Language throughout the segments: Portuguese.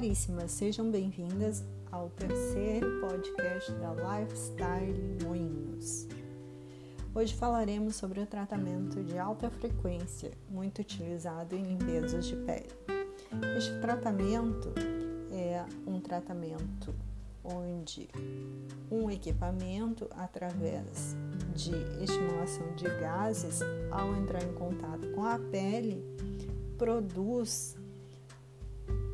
caríssimas, sejam bem-vindas ao terceiro podcast da Lifestyle Moinhos. Hoje falaremos sobre o tratamento de alta frequência, muito utilizado em limpezas de pele. Este tratamento é um tratamento onde um equipamento, através de estimulação de gases, ao entrar em contato com a pele, produz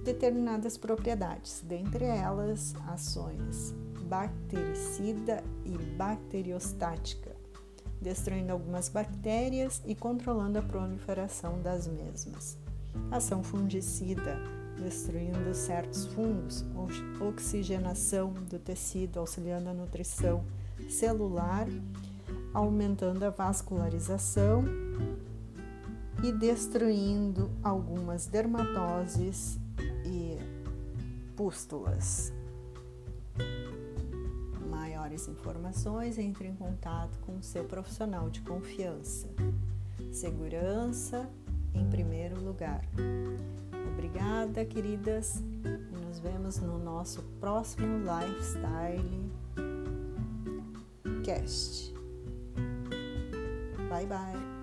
determinadas propriedades, dentre elas ações bactericida e bacteriostática, destruindo algumas bactérias e controlando a proliferação das mesmas. Ação fungicida, destruindo certos fungos, oxigenação do tecido, auxiliando a nutrição celular, aumentando a vascularização e destruindo algumas dermatoses pústulas. Maiores informações, entre em contato com o seu profissional de confiança. Segurança em primeiro lugar. Obrigada, queridas, nos vemos no nosso próximo Lifestyle Cast. Bye bye.